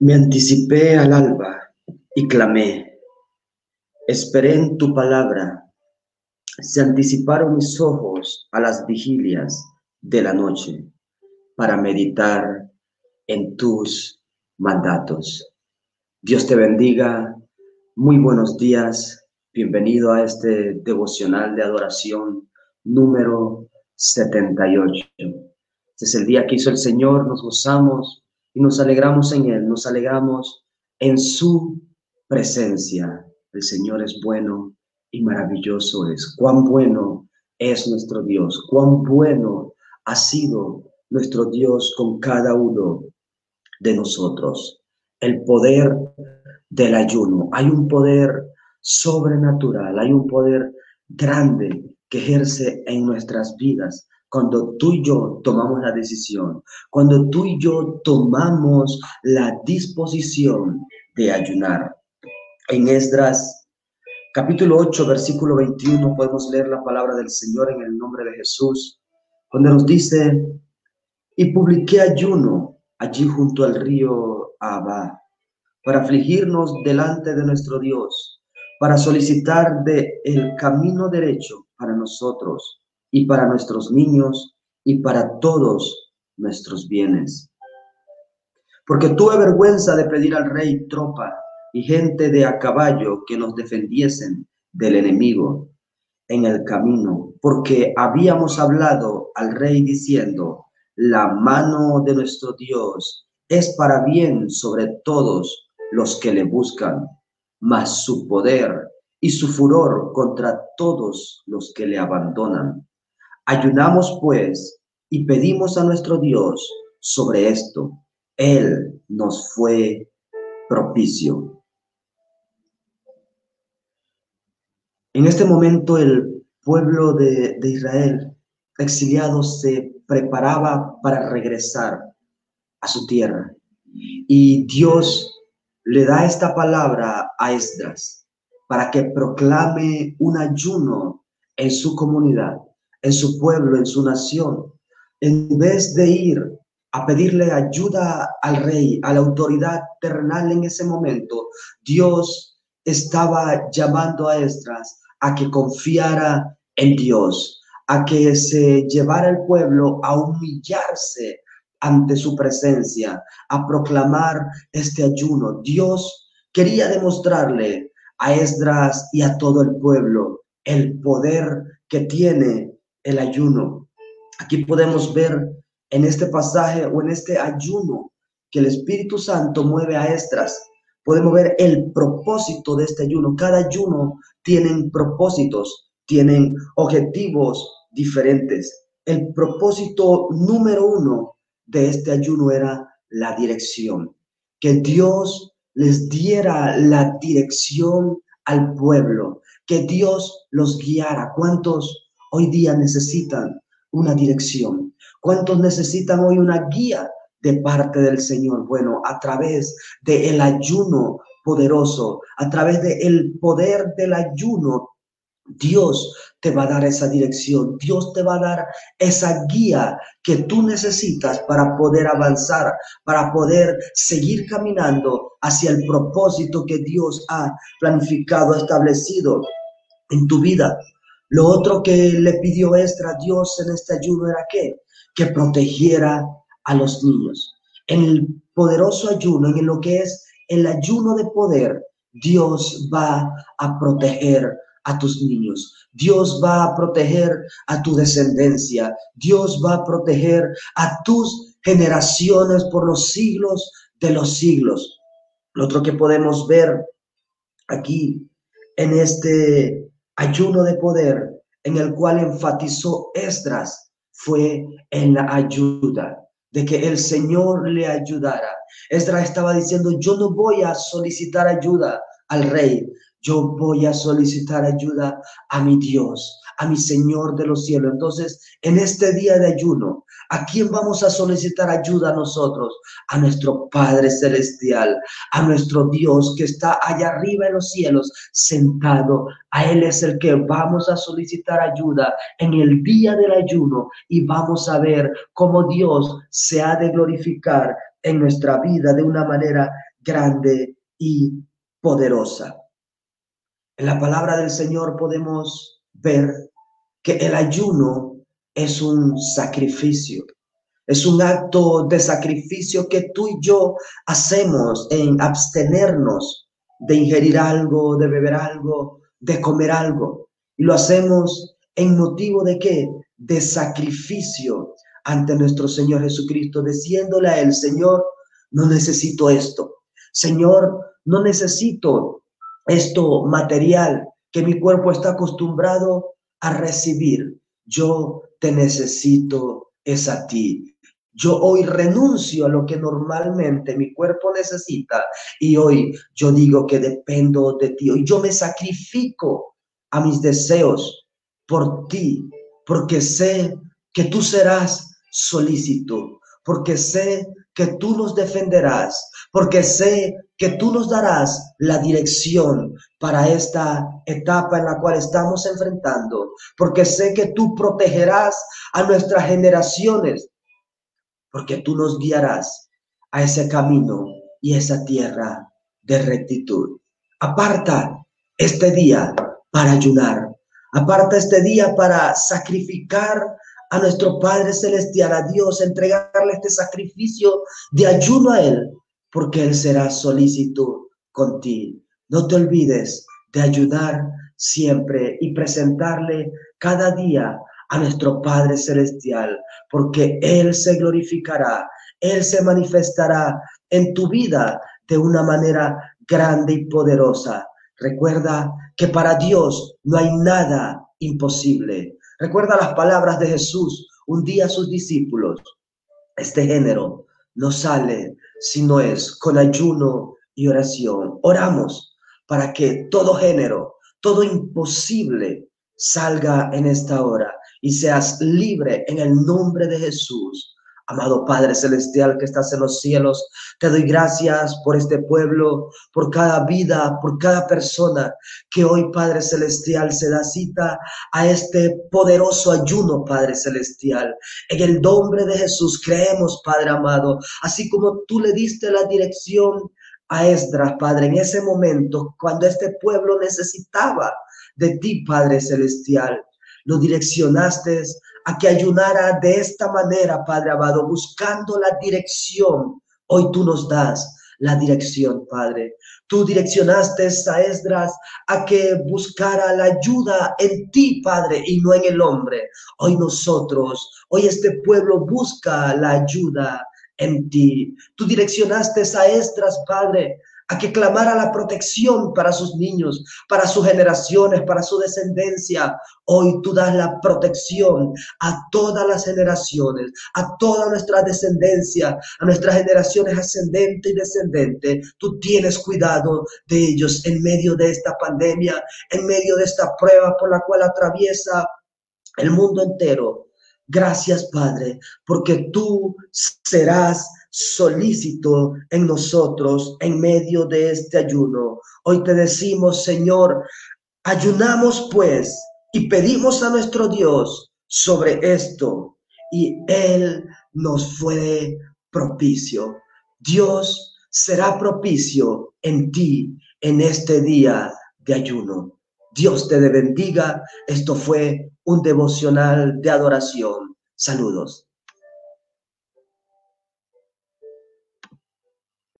Me anticipé al alba y clamé. Esperé en tu palabra. Se anticiparon mis ojos a las vigilias de la noche para meditar en tus mandatos. Dios te bendiga. Muy buenos días. Bienvenido a este devocional de adoración número 78. Este es el día que hizo el Señor. Nos gozamos y nos alegramos en Él, nos alegramos en su presencia. El Señor es bueno y maravilloso es. Cuán bueno es nuestro Dios, cuán bueno ha sido nuestro Dios con cada uno de nosotros. El poder del ayuno. Hay un poder sobrenatural, hay un poder grande que ejerce en nuestras vidas cuando tú y yo tomamos la decisión, cuando tú y yo tomamos la disposición de ayunar. En Esdras capítulo 8, versículo 21 podemos leer la palabra del Señor en el nombre de Jesús, donde nos dice, y publiqué ayuno allí junto al río Abba, para afligirnos delante de nuestro Dios, para solicitar de el camino derecho para nosotros y para nuestros niños y para todos nuestros bienes. Porque tuve vergüenza de pedir al rey tropa y gente de a caballo que nos defendiesen del enemigo en el camino, porque habíamos hablado al rey diciendo, la mano de nuestro Dios es para bien sobre todos los que le buscan, mas su poder y su furor contra todos los que le abandonan. Ayunamos pues y pedimos a nuestro Dios sobre esto. Él nos fue propicio. En este momento el pueblo de, Israel exiliado se preparaba para regresar a su tierra. Y Dios le da esta palabra a Esdras para que proclame un ayuno en su comunidad en su pueblo, en su nación, en vez de ir a pedirle ayuda al rey, a la autoridad terrenal en ese momento, Dios estaba llamando a Esdras a que confiara en Dios, a que se llevara el pueblo a humillarse ante su presencia, a proclamar este ayuno. Dios quería demostrarle a Esdras y a todo el pueblo el poder que tiene el ayuno. Aquí podemos ver en este pasaje o en este ayuno que el Espíritu Santo mueve a Estras. Podemos ver el propósito de este ayuno. Cada ayuno tiene propósitos, tienen objetivos diferentes. El propósito número uno de este ayuno era la dirección. Que Dios les diera la dirección al pueblo, que Dios los guiara. ¿Cuántos hoy día necesitan una dirección? ¿Cuántos necesitan hoy una guía de parte del Señor? Bueno, a través del ayuno poderoso, a través del poder del ayuno, Dios te va a dar esa dirección, Dios te va a dar esa guía que tú necesitas para poder avanzar, para poder seguir caminando hacia el propósito que Dios ha planificado, establecido en tu vida. Lo otro que le pidió Estra a Dios en este ayuno era que, que protegiera a los niños. En el poderoso ayuno, en lo que es el ayuno de poder, Dios va a proteger a tus niños. Dios va a proteger a tu descendencia. Dios va a proteger a tus generaciones por los siglos de los siglos. Lo otro que podemos ver aquí en este ayuno de poder en el cual enfatizó Esdras fue en la ayuda, de que el Señor le ayudara. Esdras estaba diciendo, yo no voy a solicitar ayuda al rey, yo voy a solicitar ayuda a mi Dios, a mi Señor de los cielos. Entonces, en este día de ayuno, ¿a quién vamos a solicitar ayuda nosotros? A nuestro Padre Celestial, a nuestro Dios que está allá arriba en los cielos, sentado. A Él es el que vamos a solicitar ayuda en el día del ayuno y vamos a ver cómo Dios se ha de glorificar en nuestra vida de una manera grande y poderosa. En la palabra del Señor podemos ver que el ayuno es un sacrificio. Es un acto de sacrificio que tú y yo hacemos en abstenernos de ingerir algo, de beber algo, de comer algo. Y lo hacemos en motivo de qué? De sacrificio ante nuestro Señor Jesucristo, diciéndole a Él, Señor, no necesito esto. Señor, no necesito esto material que mi cuerpo está acostumbrado a recibir. Yo te necesito es a ti. Yo hoy renuncio a lo que normalmente mi cuerpo necesita y hoy yo digo que dependo de ti. Hoy yo me sacrifico a mis deseos por ti, porque sé que tú serás solícito, porque sé que tú nos defenderás, porque sé que tú nos darás la dirección para esta etapa en la cual estamos enfrentando, porque sé que tú protegerás a nuestras generaciones porque tú nos guiarás a ese camino y esa tierra de rectitud. Aparta este día para ayunar. Aparta este día para sacrificar a nuestro Padre Celestial, a Dios, entregarle este sacrificio de ayuno a Él, porque Él será solícito contigo. No te olvides de ayudar siempre y presentarle cada día a nuestro Padre Celestial, porque Él se glorificará, Él se manifestará en tu vida de una manera grande y poderosa. Recuerda que para Dios no hay nada imposible. Recuerda las palabras de Jesús un día a sus discípulos. Este género no sale si no es con ayuno y oración. Oramos para que todo género, todo imposible salga en esta hora y seas libre en el nombre de Jesús. Amado Padre Celestial que estás en los cielos, te doy gracias por este pueblo, por cada vida, por cada persona que hoy, Padre Celestial, se da cita a este poderoso ayuno, Padre Celestial. En el nombre de Jesús creemos, Padre amado, así como tú le diste la dirección a Esdras, Padre, en ese momento, cuando este pueblo necesitaba de ti, Padre Celestial lo direccionaste a que ayunara de esta manera, Padre amado, buscando la dirección. Hoy tú nos das la dirección, Padre. Tú direccionaste a Esdras a que buscara la ayuda en ti, Padre, y no en el hombre. Hoy nosotros, hoy este pueblo busca la ayuda en ti. Tú direccionaste a Esdras, Padre, a que clamara la protección para sus niños, para sus generaciones, para su descendencia. Hoy tú das la protección a todas las generaciones, a toda nuestra descendencia, a nuestras generaciones ascendente y descendente. Tú tienes cuidado de ellos en medio de esta pandemia, en medio de esta prueba por la cual atraviesa el mundo entero. Gracias, Padre, porque tú serás solícito en nosotros en medio de este ayuno. Hoy te decimos, Señor, ayunamos pues y pedimos a nuestro Dios sobre esto y Él nos fue propicio. Dios será propicio en ti en este día de ayuno. Dios te bendiga. Esto fue un devocional de adoración. Saludos.